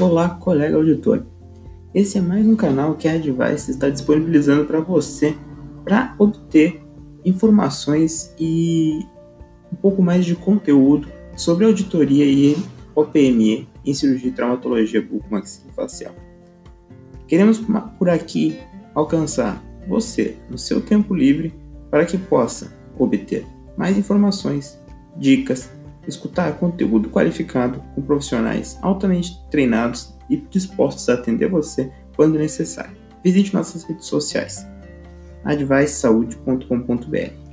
Olá, colega auditor. Esse é mais um canal que a Advice está disponibilizando para você para obter informações e um pouco mais de conteúdo sobre auditoria e OPME em cirurgia e traumatologia bucomaxilofacial. Queremos por aqui alcançar você no seu tempo livre para que possa obter mais informações, dicas, escutar conteúdo qualificado com profissionais altamente treinados e dispostos a atender você quando necessário. Visite nossas redes sociais advicesaude.com.br